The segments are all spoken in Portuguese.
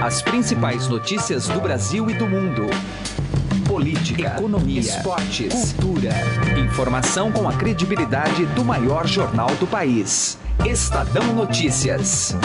As principais notícias do Brasil e do mundo. Política, economia, esportes, cultura. Informação com a credibilidade do maior jornal do país. Estadão Notícias.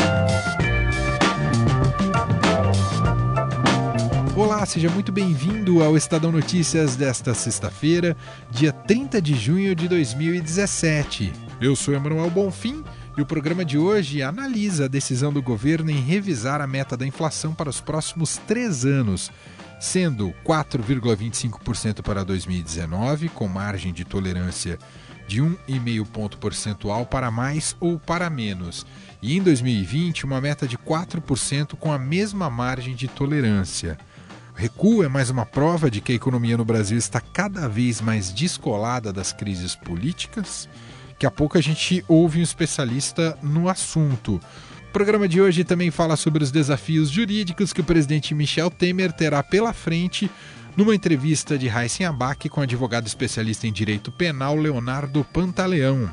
Olá, seja muito bem-vindo ao Estadão Notícias desta sexta-feira, dia 30 de junho de 2017. Eu sou Emanuel Bonfim e o programa de hoje analisa a decisão do governo em revisar a meta da inflação para os próximos três anos, sendo 4,25% para 2019, com margem de tolerância de 1,5 ponto percentual para mais ou para menos, e em 2020 uma meta de 4% com a mesma margem de tolerância. O recuo é mais uma prova de que a economia no Brasil está cada vez mais descolada das crises políticas. Daqui a pouco a gente ouve um especialista no assunto. O programa de hoje também fala sobre os desafios jurídicos que o presidente Michel Temer terá pela frente numa entrevista de Raíssen Abac com o advogado especialista em direito penal Leonardo Pantaleão.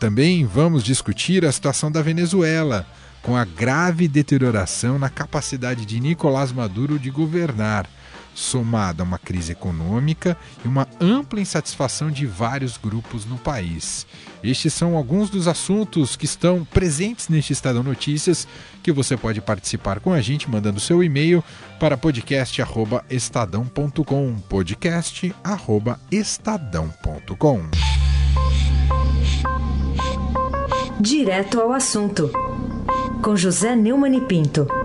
Também vamos discutir a situação da Venezuela com a grave deterioração na capacidade de Nicolás Maduro de governar, somada a uma crise econômica e uma ampla insatisfação de vários grupos no país. Estes são alguns dos assuntos que estão presentes neste Estadão Notícias, que você pode participar com a gente mandando seu e-mail para podcast@estadão.com, podcast@estadão.com. Direto ao assunto com José Neumann e Pinto.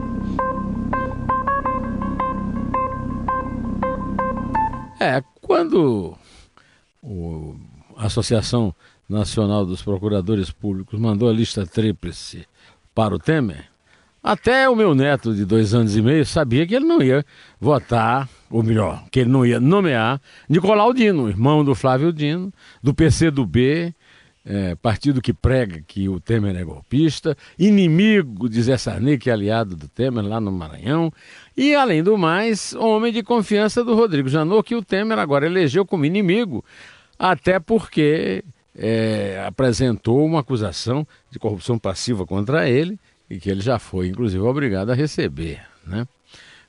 É, quando a Associação Nacional dos Procuradores Públicos mandou a lista tríplice para o Temer, até o meu neto de dois anos e meio sabia que ele não ia votar, ou melhor, que ele não ia nomear Nicolau Dino, irmão do Flávio Dino, do PCdoB, é, partido que prega que o Temer é golpista, inimigo de Zé Sarney, que é aliado do Temer lá no Maranhão, e, além do mais, homem de confiança do Rodrigo Janot, que o Temer agora elegeu como inimigo, até porque é, apresentou uma acusação de corrupção passiva contra ele, e que ele já foi, inclusive, obrigado a receber, né?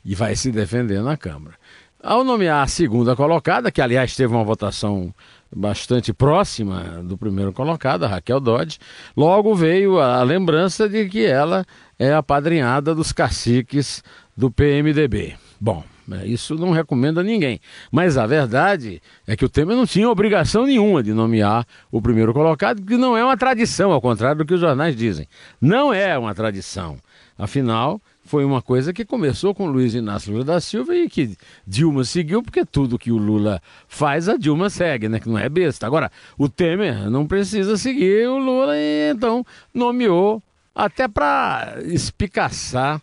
E vai se defender na Câmara. Ao nomear a segunda colocada, que aliás teve uma votação bastante próxima do primeiro colocado, a Raquel Dodge, logo veio a lembrança de que ela é a padrinhada dos caciques do PMDB. Bom, é, isso não recomenda ninguém. Mas a verdade é que o Temer não tinha obrigação nenhuma de nomear o primeiro colocado, que não é uma tradição, ao contrário do que os jornais dizem. Não é uma tradição. Afinal, foi uma coisa que começou com Luiz Inácio Lula da Silva e que Dilma seguiu, porque tudo que o Lula faz, a Dilma segue, né? Que não é besta. Agora, o Temer não precisa seguir o Lula e então nomeou até para espicaçar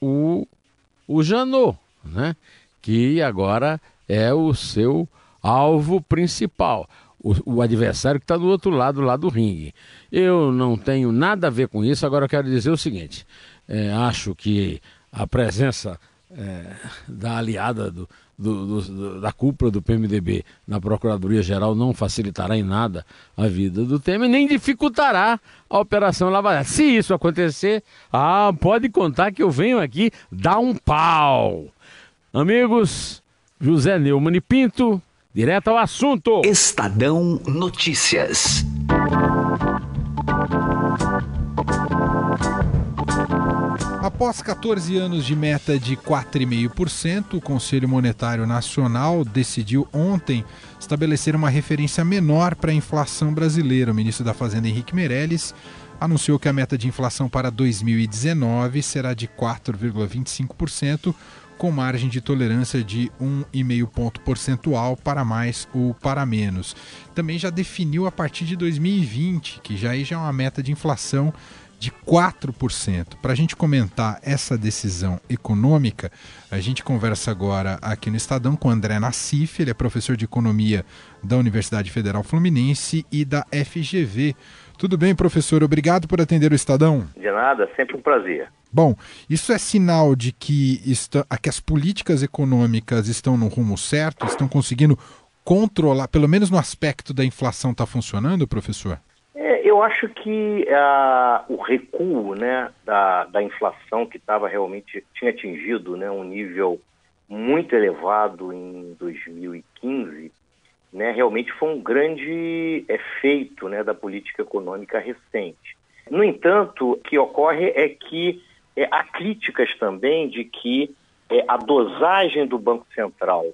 o, o Janot, né? Que agora é o seu alvo principal. O, o, adversário que está do outro lado, lá do ringue. Eu não tenho nada a ver com isso, agora eu quero dizer o seguinte: é, acho que a presença é, da aliada do, do, do, da cúpula do PMDB na Procuradoria-Geral não facilitará em nada a vida do Temer, nem dificultará a Operação Lava Jato. Se isso acontecer, ah, pode contar que eu venho aqui dar um pau. Amigos, José Neumann e Pinto, direto ao assunto. Estadão Notícias. Após 14 anos de meta de 4,5%, o Conselho Monetário Nacional decidiu ontem estabelecer uma referência menor para a inflação brasileira. O ministro da Fazenda, Henrique Meirelles, anunciou que a meta de inflação para 2019 será de 4,25%, com margem de tolerância de 1,5 ponto percentual para mais ou para menos. Também já definiu a partir de 2020, que já, já é uma meta de inflação de 4%. Para a gente comentar essa decisão econômica, a gente conversa agora aqui no Estadão com André Nassif, ele é professor de economia da Universidade Federal Fluminense e da FGV. Tudo bem, professor? Obrigado por atender o Estadão. De nada, sempre um prazer. Bom, isso é sinal de que, está, que as políticas econômicas estão no rumo certo, estão conseguindo controlar, pelo menos no aspecto da inflação, está funcionando, professor? Eu acho que uh, o recuo né, da, da inflação que estava realmente tinha atingido né, um nível muito elevado em 2015, né, realmente foi um grande efeito né, da política econômica recente. No entanto, o que ocorre é que é, há críticas também de que é, a dosagem do Banco Central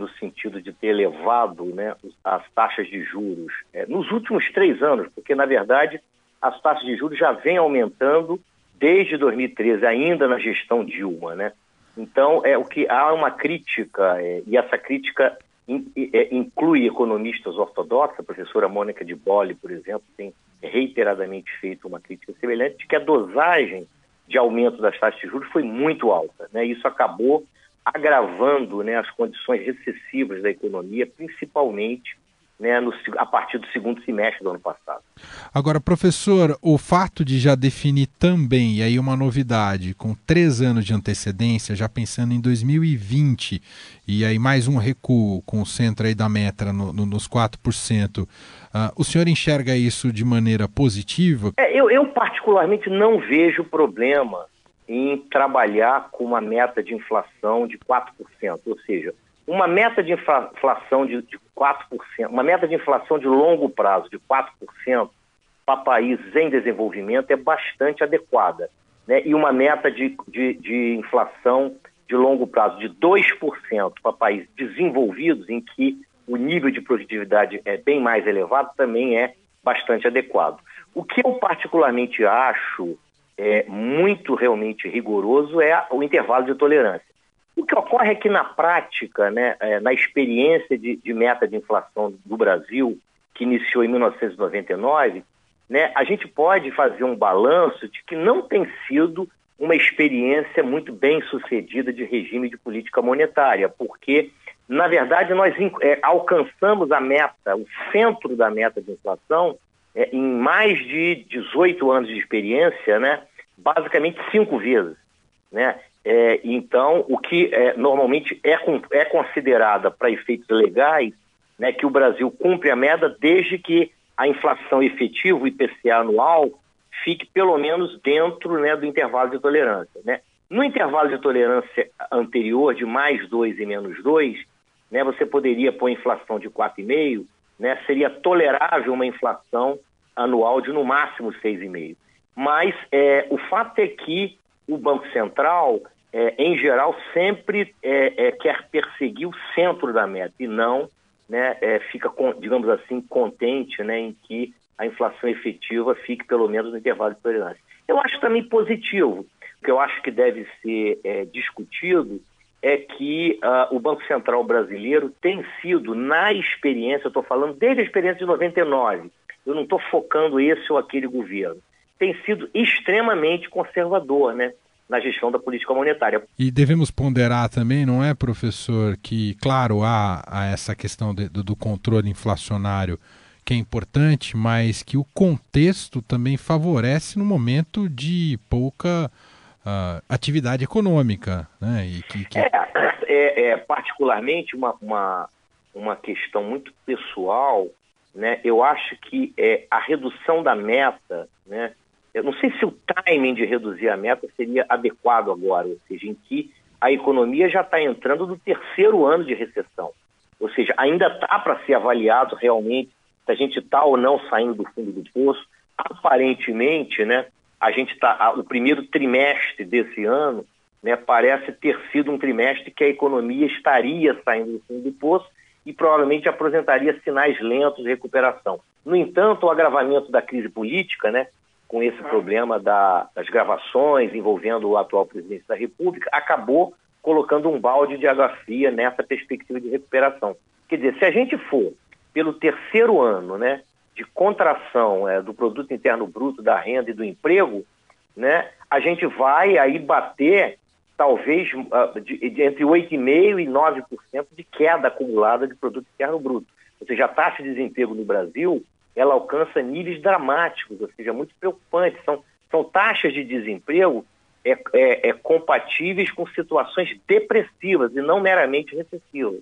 no sentido de ter elevado né, as taxas de juros é, nos últimos três anos, porque, na verdade, as taxas de juros já vêm aumentando desde 2013, ainda na gestão Dilma. Né? Então, é o que há uma crítica, é, e essa crítica in, é, inclui economistas ortodoxos, a professora Mônica de Bolle, por exemplo, tem reiteradamente feito uma crítica semelhante, de que a dosagem de aumento das taxas de juros foi muito alta. Né? Isso acabou agravando né, as condições recessivas da economia, principalmente né, no, a partir do segundo semestre do ano passado. Agora, professor, o fato de já definir também, e aí uma novidade, com três anos de antecedência, já pensando em 2020, e aí mais um recuo com o centro aí da meta no, no, nos 4%, uh, ah, o senhor enxerga isso de maneira positiva? É, eu, eu, particularmente, não vejo problema em trabalhar com uma meta de inflação de 4%, ou seja, uma meta de inflação de, de 4%, uma meta de inflação de longo prazo de 4% para países em desenvolvimento é bastante adequada. Né? E uma meta de, de, de inflação de longo prazo de 2% para países desenvolvidos, em que o nível de produtividade é bem mais elevado, também é bastante adequado. O que eu particularmente acho é, muito realmente rigoroso é o intervalo de tolerância. O que ocorre é que na prática, né, é, na experiência de, de, meta de inflação do Brasil, que iniciou em 1999, né, a gente pode fazer um balanço de que não tem sido uma experiência muito bem sucedida de regime de política monetária, porque, na verdade, nós é, alcançamos a meta, o centro da meta de inflação, é, em mais de 18 anos de experiência, né, basicamente cinco vezes. Né? É, então, o que é, normalmente é, é considerada para efeitos legais, né, que o Brasil cumpre a meta desde que a inflação efetiva, o IPCA anual, fique pelo menos dentro né, do intervalo de tolerância. Né? No intervalo de tolerância anterior, de mais 2 e menos 2, né, você poderia pôr inflação de 4,5, né, seria tolerável uma inflação anual de no máximo 6,5. Mas é, o fato é que o Banco Central, é, em geral, sempre é, é quer perseguir o centro da meta e não né, é, fica, digamos assim, contente né, em que a inflação efetiva fique pelo menos no intervalo de tolerância. Eu acho também positivo. O que eu acho que deve ser é, discutido é que uh, o Banco Central brasileiro tem sido, na experiência, eu estou falando desde a experiência de 99, eu não estou focando esse ou aquele governo, tem sido extremamente conservador, né? na gestão da política monetária. E devemos ponderar também, não é, professor, que, claro, há, há essa questão de, do, do, controle inflacionário que é importante, mas que o contexto também favorece no momento de pouca uh, atividade econômica. Né? E que, que... É, é, é, particularmente uma, uma, uma questão muito pessoal, né? eu acho que é, a redução da meta, né? Eu não sei se o timing de reduzir a meta seria adequado agora, ou seja, em que a economia já está entrando no terceiro ano de recessão. Ou seja, ainda está para ser avaliado realmente se a gente está ou não saindo do fundo do poço. Aparentemente, né, a gente está. O primeiro trimestre desse ano né, parece ter sido um trimestre que a economia estaria saindo do fundo do poço e provavelmente apresentaria sinais lentos de recuperação. No entanto, o agravamento da crise política, né, com esse problema da, das gravações envolvendo o atual presidente da República, acabou colocando um balde de água fria nessa perspectiva de recuperação. Quer dizer, se a gente for pelo terceiro ano né, de contração é, do produto interno bruto, da renda e do emprego, né, a gente vai aí bater talvez de, de entre 8,5% e 9% de queda acumulada de produto interno bruto. Ou seja, a taxa de desemprego no Brasil ela alcança níveis dramáticos, ou seja, muito preocupantes. São, são taxas de desemprego é, é, é, compatíveis com situações depressivas e não meramente recessivas.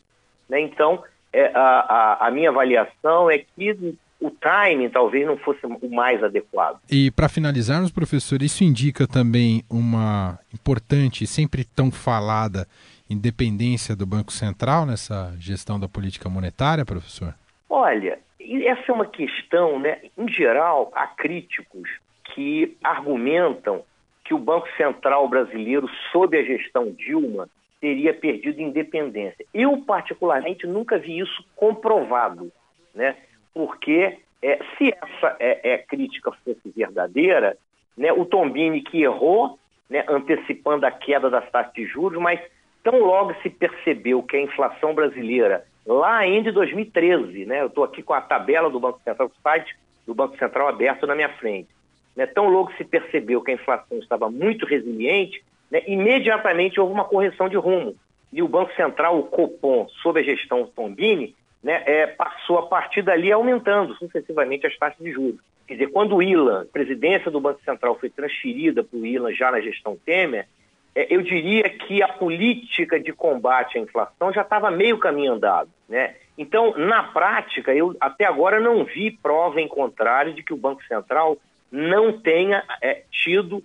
Né? Então, é, a, a, a, minha avaliação é que o timing talvez não fosse o mais adequado. E para finalizarmos, professor, isso indica também uma importante, sempre tão falada, independência do Banco Central nessa gestão da política monetária, professor? Olha, essa é uma questão, né? Em geral, há críticos que argumentam que o Banco Central brasileiro, sob a gestão Dilma, teria perdido independência. Eu, particularmente, nunca vi isso comprovado, né? porque é, se essa é, é, crítica fosse verdadeira, né, o Tombini que errou, né, antecipando a queda das taxas de juros, mas tão logo se percebeu que a inflação brasileira, lá ainda em 2013, né, eu estou aqui com a tabela do Banco Central, o site do Banco Central aberto na minha frente, né, tão logo se percebeu que a inflação estava muito resiliente, né, imediatamente houve uma correção de rumo. E o Banco Central, o Copom, sob a gestão Tombini, né, é, passou a partir dali aumentando sucessivamente as taxas de juros. Quer dizer, quando o ILA, a presidência do Banco Central, foi transferida para o ILA já na gestão Temer, eu diria que a política de combate à inflação já estava meio caminho andado. Né? Então, na prática, eu até agora não vi prova em contrário de que o Banco Central não tenha é, tido uh,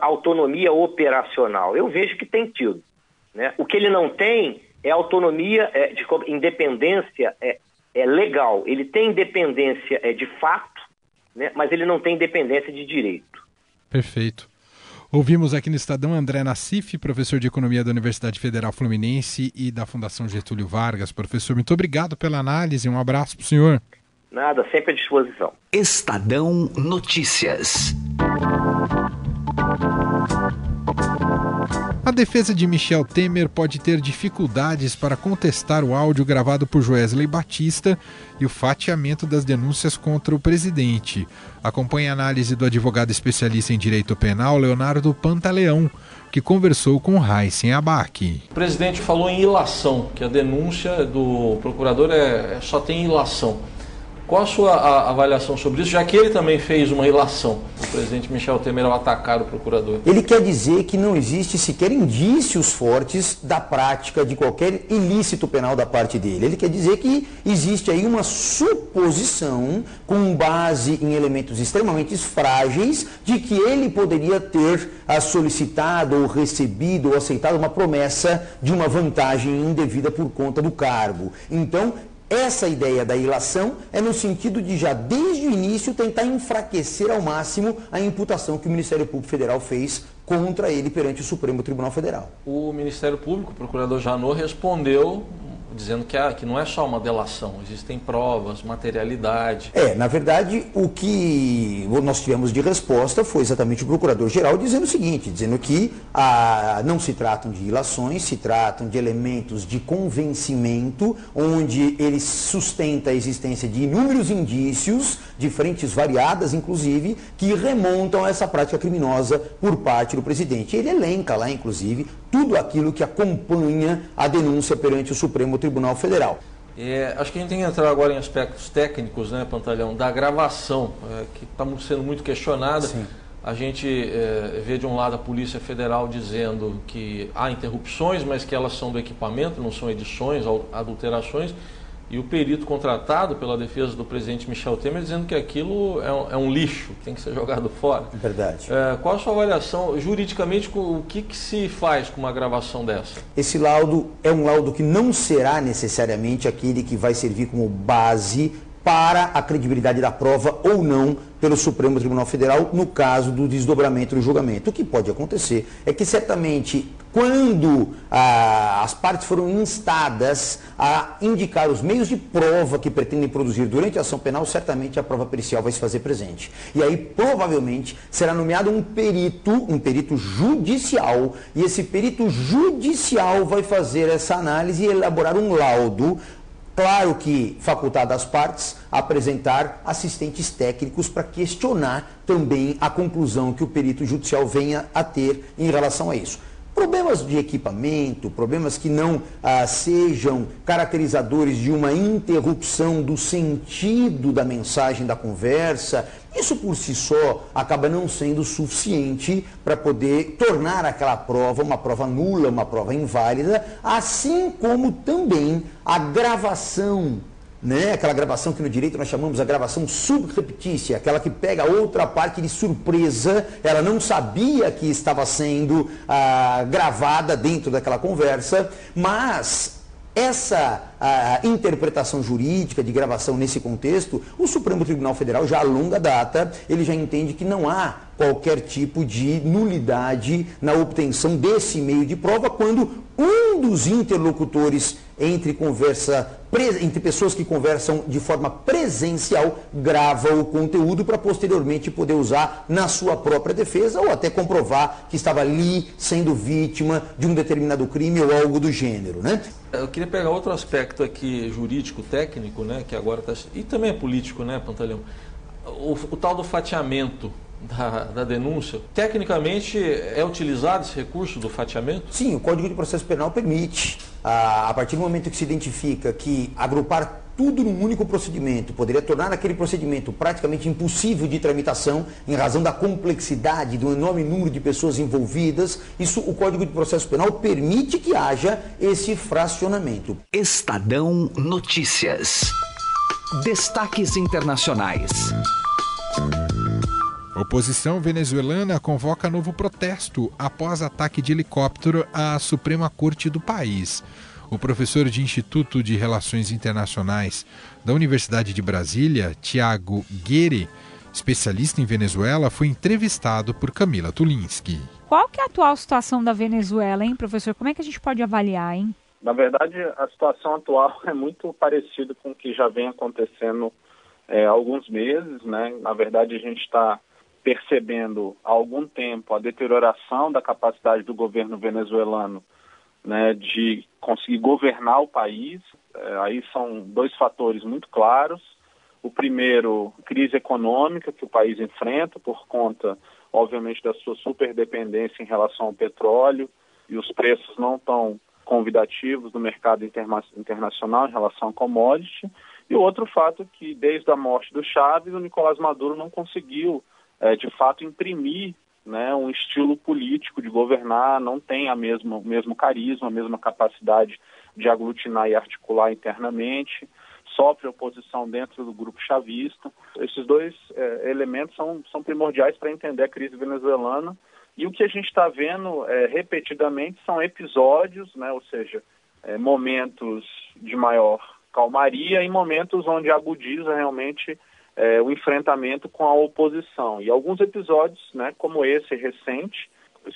autonomia operacional. Eu vejo que tem tido. Né? O que ele não tem é autonomia, é, de independência é, é legal. Ele tem independência é, de fato, né? mas ele não tem independência de direito. Perfeito. Ouvimos aqui no Estadão André Nassif, professor de Economia da Universidade Federal Fluminense e da Fundação Getúlio Vargas. Professor, muito obrigado pela análise. Um abraço para o senhor. Nada, sempre à disposição. Estadão Notícias. A defesa de Michel Temer pode ter dificuldades para contestar o áudio gravado por Joesley Batista e o fatiamento das denúncias contra o presidente. Acompanhe a análise do advogado especialista em direito penal Leonardo Pantaleão, que conversou com Heisen Abac. O presidente falou em ilação, que a denúncia do procurador é, só tem ilação. Qual a sua a, avaliação sobre isso, já que ele também fez uma ilação, o presidente Michel Temer, ao atacar o procurador? Ele quer dizer que não existe sequer indícios fortes da prática de qualquer ilícito penal da parte dele. Ele quer dizer que existe aí uma suposição, com base em elementos extremamente frágeis, de que ele poderia ter ah, solicitado ou recebido ou aceitado uma promessa de uma vantagem indevida por conta do cargo. Então, essa ideia da ilação é no sentido de já desde o início tentar enfraquecer ao máximo a imputação que o Ministério Público Federal fez contra ele perante o Supremo Tribunal Federal. O Ministério Público, o procurador Janot, respondeu dizendo que, que não é só uma delação, existem provas, materialidade. É, na verdade, o que nós tivemos de resposta foi exatamente o procurador-geral dizendo o seguinte, dizendo que ah, não se tratam de ilações, se tratam de elementos de convencimento, onde ele sustenta a existência de inúmeros indícios, de frentes variadas, inclusive, que remontam a essa prática criminosa por parte do presidente. Ele elenca lá, inclusive, tudo aquilo que acompanha a denúncia perante o Supremo Tribunal Federal. É, acho que a gente tem que entrar agora em aspectos técnicos, né, Pantalhão, da gravação, é, que está sendo muito questionada. Sim. A gente é, vê de um lado a Polícia Federal dizendo que há interrupções, mas que elas são do equipamento, não são edições, adulterações e o perito contratado pela defesa do presidente Michel Temer dizendo que aquilo é um, é um lixo, tem que ser jogado fora. Verdade. É, qual a sua avaliação, juridicamente, o que, que se faz com uma gravação dessa? Esse laudo é um laudo que não será necessariamente aquele que vai servir como base para a credibilidade da prova ou não pelo Supremo Tribunal Federal no caso do desdobramento do julgamento. O que pode acontecer é que certamente quando ah, as partes foram instadas a indicar os meios de prova que pretendem produzir durante a ação penal, certamente a prova pericial vai se fazer presente. E aí provavelmente será nomeado um perito, um perito judicial, e esse perito judicial vai fazer essa análise e elaborar um laudo Claro que facultado às partes apresentar assistentes técnicos para questionar também a conclusão que o perito judicial venha a ter em relação a isso. Problemas de equipamento, problemas que não ah, sejam caracterizadores de uma interrupção do sentido da mensagem da conversa, isso por si só acaba não sendo suficiente para poder tornar aquela prova uma prova nula, uma prova inválida, assim como também a gravação né? aquela gravação que no direito nós chamamos a gravação subreptícia, aquela que pega outra parte de surpresa, ela não sabia que estava sendo ah, gravada dentro daquela conversa, mas essa interpretação jurídica de gravação nesse contexto, o Supremo Tribunal Federal já a longa data, ele já entende que não há qualquer tipo de nulidade na obtenção desse meio de prova quando um dos interlocutores entre conversa entre pessoas que conversam de forma presencial grava o conteúdo para posteriormente poder usar na sua própria defesa ou até comprovar que estava ali sendo vítima de um determinado crime ou algo do gênero, né? Eu queria pegar outro aspecto aqui jurídico, técnico, né, que agora está e também é político, né, Pantaleão. O, o tal do fatiamento da, da, denúncia. Tecnicamente, é utilizado esse recurso do fatiamento? Sim, o Código de Processo Penal permite. A, a partir do momento que se identifica que agrupar tudo num único procedimento poderia tornar aquele procedimento praticamente impossível de tramitação em razão da complexidade, do enorme número de pessoas envolvidas. Isso o Código de Processo Penal permite que haja esse fracionamento. Estadão Notícias. Destaques internacionais. Oposição venezuelana convoca novo protesto após ataque de helicóptero à Suprema Corte do país. O professor de Instituto de Relações Internacionais da Universidade de Brasília, Tiago Guerre, especialista em Venezuela, foi entrevistado por Camila Tulinski. Qual que é a atual situação da Venezuela, hein, professor? Como é que a gente pode avaliar, hein? Na verdade, a situação atual é muito parecida com o que já vem acontecendo é, há alguns meses, né? Na verdade, a gente está percebendo há algum tempo a deterioração da capacidade do governo venezuelano né, de conseguir governar o país. É, aí são dois fatores muito claros. O primeiro, crise econômica que o país enfrenta por conta, obviamente, da sua superdependência em relação ao petróleo e os preços não tão convidativos no mercado interna internacional em relação a commodity. E o outro fato é que, desde a morte do Chávez, o Nicolás Maduro não conseguiu é, de fato imprimir né, um estilo político de governar, não tem a mesma, o mesmo carisma, a mesma capacidade de aglutinar e articular internamente, sofre oposição dentro do grupo chavista. Esses dois é, elementos são, são primordiais para entender a crise venezuelana. E o que a gente está vendo é, repetidamente são episódios, né, ou seja, é, momentos de maior calmaria e momentos onde agudiza realmente é, o enfrentamento com a oposição. E alguns episódios, né, como esse recente,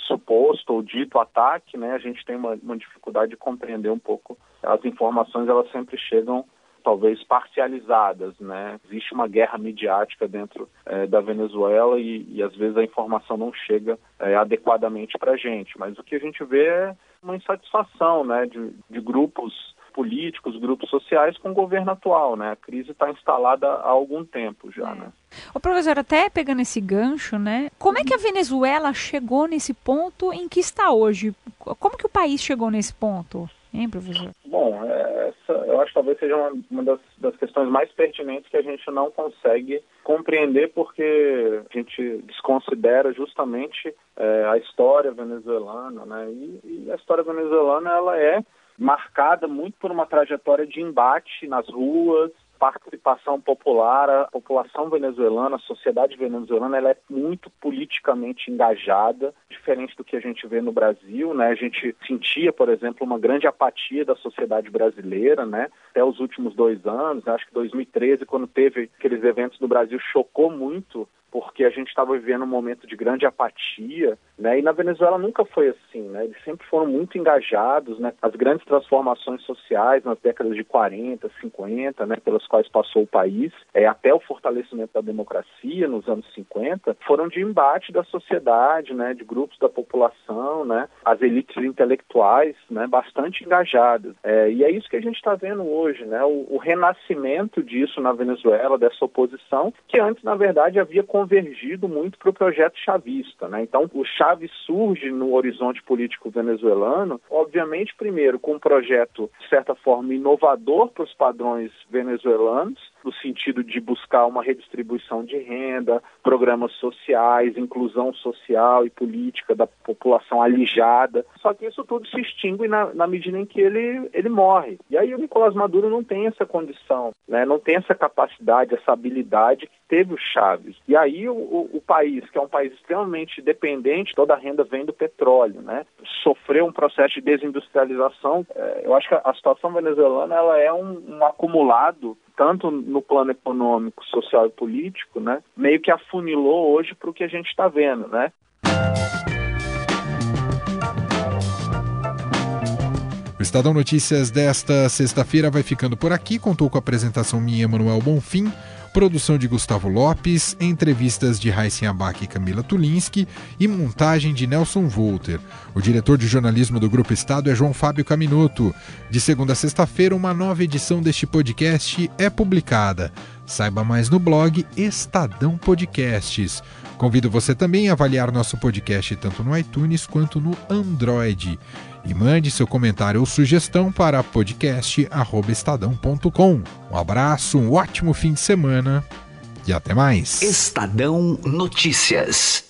suposto ou dito ataque, né, a gente tem uma, uma dificuldade de compreender um pouco. As informações elas sempre chegam talvez parcializadas, né? Existe uma guerra midiática dentro é, da Venezuela e, e, às vezes a informação não chega é, adequadamente para a gente. Mas o que a gente vê é uma insatisfação, né, de, de grupos políticos, grupos sociais com o governo atual, né? A crise está instalada há algum tempo já, é. né? O professor, até pegando esse gancho, né? Como é que a Venezuela chegou nesse ponto em que está hoje? Como que o país chegou nesse ponto? Hein, professor? Bom, essa eu acho que talvez seja uma, uma das, das, questões mais pertinentes que a gente não consegue compreender porque a gente desconsidera justamente é, a história venezuelana, né? E, e a história venezuelana ela é marcada muito por uma trajetória de embate nas ruas, participação popular, a população venezuelana, a sociedade venezuelana, ela é muito politicamente engajada, diferente do que a gente vê no Brasil, né? A gente sentia, por exemplo, uma grande apatia da sociedade brasileira, né? Até os últimos dois anos, acho que 2013, quando teve aqueles eventos no Brasil, chocou muito porque a gente estava vivendo um momento de grande apatia, né? E na Venezuela nunca foi assim, né? Eles sempre foram muito engajados, né? As grandes transformações sociais nas décadas de 40, 50, né? Pelas quais passou o país, é, até o fortalecimento da democracia nos anos 50, foram de embate da sociedade, né? De grupos da população, né? As elites intelectuais, né? Bastante engajadas. É, e é isso que a gente está vendo hoje, né? O, o renascimento disso na Venezuela, dessa oposição, que antes, na verdade, havia convergido muito para o projeto chavista. Né? Então, o Chaves surge no horizonte político venezuelano, obviamente, primeiro, com um projeto, de certa forma, inovador para os padrões venezuelanos, no sentido de buscar uma redistribuição de renda, programas sociais, inclusão social e política da população alijada. Só que isso tudo se extingue na, na medida em que ele, ele morre. E aí o Nicolás Maduro não tem essa condição, né? não tem essa capacidade, essa habilidade que teve o Chaves. E aí o, o, o país, que é um país extremamente dependente, toda a renda vem do petróleo, né? sofreu um processo de desindustrialização. É, eu acho que a situação venezuelana ela é um, um acumulado tanto no plano econômico, social e político, né, meio que afunilou hoje para o que a gente está vendo, né? O Estadão Notícias desta sexta-feira vai ficando por aqui. Contou com a apresentação minha, Manuel Bonfim, produção de Gustavo Lopes, entrevistas de Raíssen Abac e Camila Tulinski e montagem de Nelson Volter. O diretor de jornalismo do Grupo Estado é João Fábio Caminoto. De segunda a sexta-feira, uma nova edição deste podcast é publicada. Saiba mais no blog Estadão Podcasts. Convido você também a avaliar nosso podcast tanto no iTunes quanto no Android. E mande seu comentário ou sugestão para podcast@estadão.com. Um abraço, um ótimo fim de semana e até mais. Estadão Notícias.